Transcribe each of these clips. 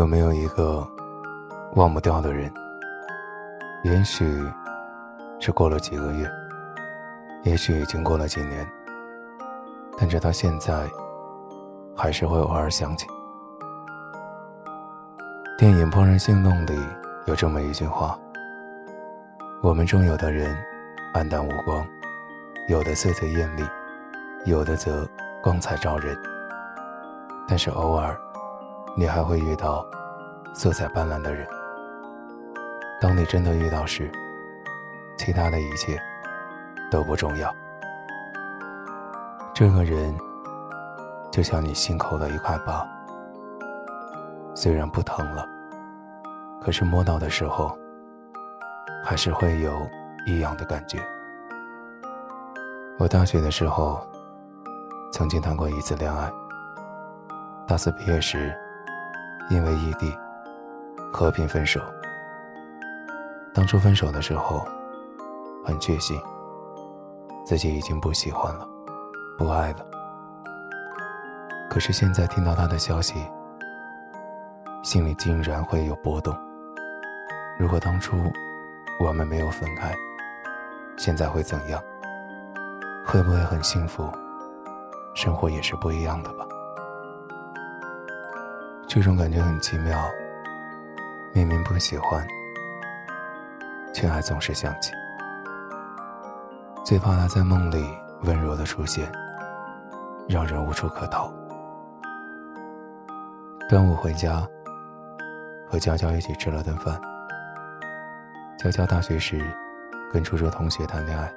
有没有一个忘不掉的人？也许是过了几个月，也许已经过了几年，但直到现在，还是会偶尔想起。电影《怦然心动》里有这么一句话：“我们中有的人黯淡无光，有的色泽艳丽，有的则光彩照人。但是偶尔，你还会遇到色彩斑斓的人。当你真的遇到时，其他的一切都不重要。这个人就像你心口的一块疤。”虽然不疼了，可是摸到的时候，还是会有异样的感觉。我大学的时候，曾经谈过一次恋爱。大四毕业时，因为异地，和平分手。当初分手的时候，很确信自己已经不喜欢了，不爱了。可是现在听到他的消息。心里竟然会有波动。如果当初我们没有分开，现在会怎样？会不会很幸福？生活也是不一样的吧。这种感觉很奇妙，明明不喜欢，却还总是想起。最怕他在梦里温柔的出现，让人无处可逃。端午回家。和娇娇一起吃了顿饭。娇娇大学时跟初中同学谈恋爱，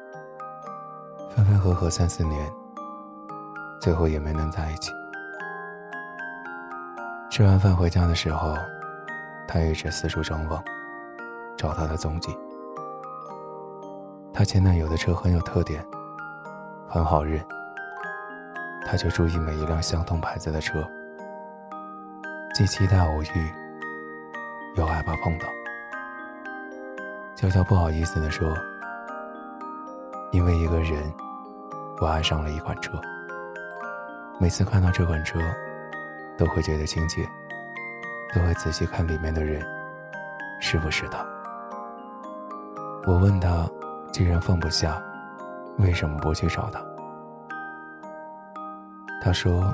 分分合合三四年，最后也没能在一起。吃完饭回家的时候，他一直四处张望，找他的踪迹。他前男友的车很有特点，很好认，他就注意每一辆相同牌子的车，既期待偶遇。又害怕碰到，娇娇不好意思地说：“因为一个人，我爱上了一款车。每次看到这款车，都会觉得亲切，都会仔细看里面的人，是不是他。”我问他：“既然放不下，为什么不去找他？”他说：“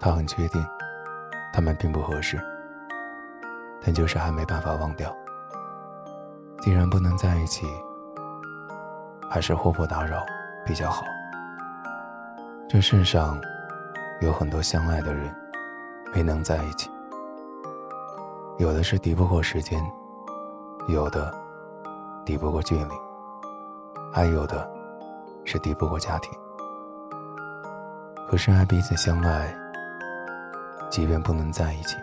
他很确定，他们并不合适。”但就是还没办法忘掉。既然不能在一起，还是互不打扰比较好。这世上有很多相爱的人没能在一起，有的是敌不过时间，有的敌不过距离，还有的是敌不过家庭。可是爱彼此相爱，即便不能在一起。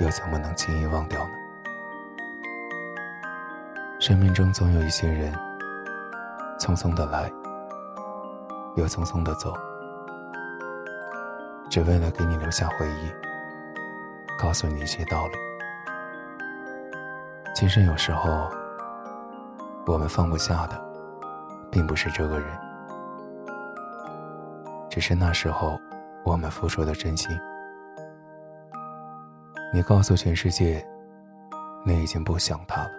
又怎么能轻易忘掉呢？生命中总有一些人，匆匆的来，又匆匆的走，只为了给你留下回忆，告诉你一些道理。其实有时候，我们放不下的，并不是这个人，只是那时候我们付出的真心。你告诉全世界，你已经不想他了。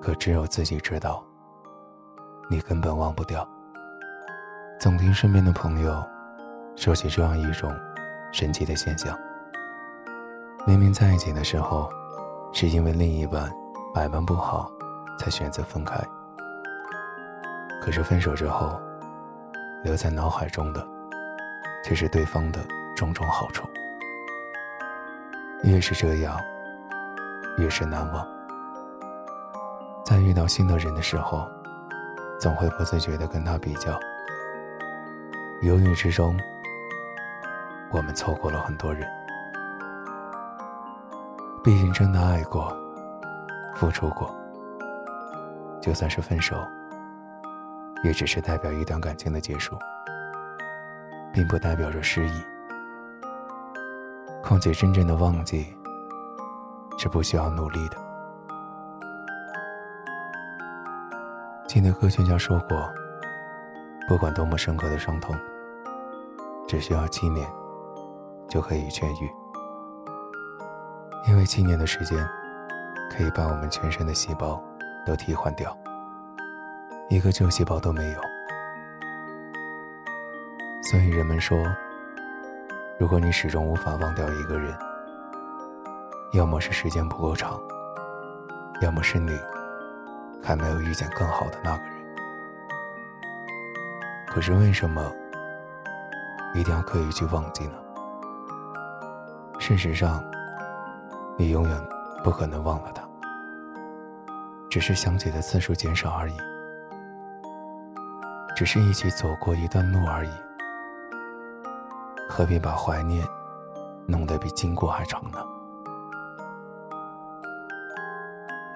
可只有自己知道，你根本忘不掉。总听身边的朋友说起这样一种神奇的现象：明明在一起的时候，是因为另一半百般不好，才选择分开。可是分手之后，留在脑海中的，却是对方的种种好处。越是这样，越是难忘。在遇到新的人的时候，总会不自觉地跟他比较。犹豫之中，我们错过了很多人。毕竟真的爱过，付出过，就算是分手，也只是代表一段感情的结束，并不代表着失忆。况且，真正的忘记是不需要努力的。记得科学家说过，不管多么深刻的伤痛，只需要七年，就可以痊愈，因为七年的时间可以把我们全身的细胞都替换掉，一个旧细胞都没有。所以人们说，如果你始终无法忘掉一个人，要么是时间不够长，要么是你还没有遇见更好的那个人。可是为什么一定要刻意去忘记呢？事实上，你永远不可能忘了他，只是想起的次数减少而已，只是一起走过一段路而已。何必把怀念弄得比经过还长呢？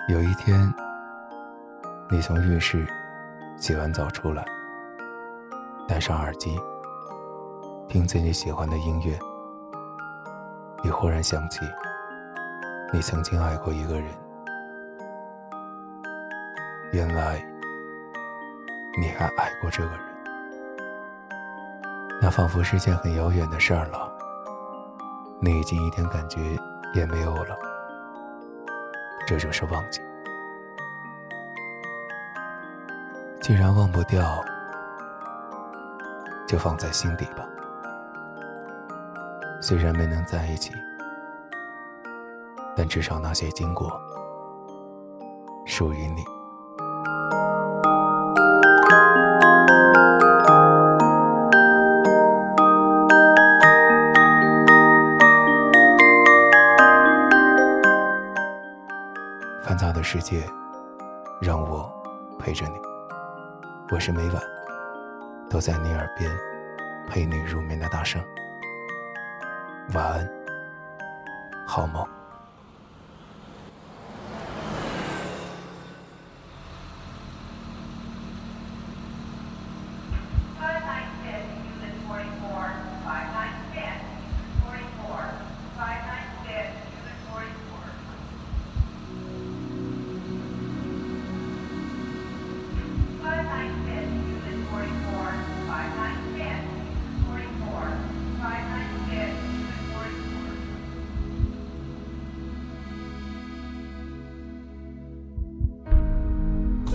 有一天，你从浴室洗完澡出来。戴上耳机，听自己喜欢的音乐，你忽然想起，你曾经爱过一个人。原来，你还爱过这个人。那仿佛是件很遥远的事儿了，你已经一点感觉也没有了。这就是忘记。既然忘不掉。就放在心底吧。虽然没能在一起，但至少那些经过属于你。繁杂的世界，让我陪着你。我是每晚。都在你耳边，陪你入眠的大声。晚安，好梦。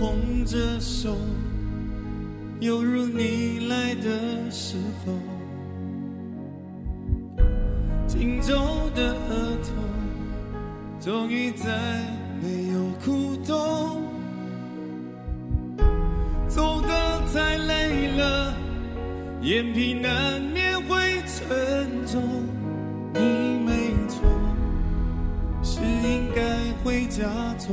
空着手，犹如你来的时候，紧皱的额头，终于再没有哭痛。走得太累了，眼皮难免会沉重。你没错，是应该回家坐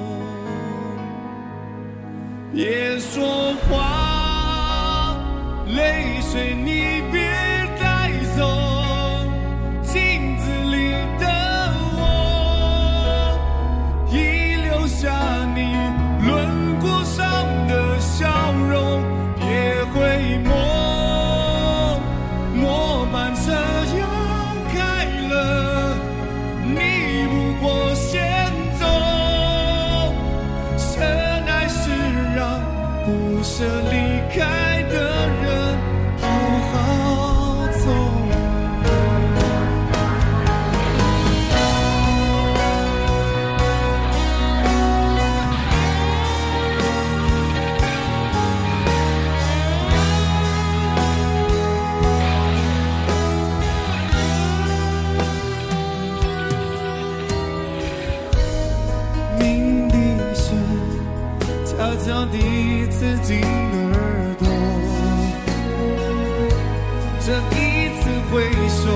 别说话，泪水你别这一次挥手，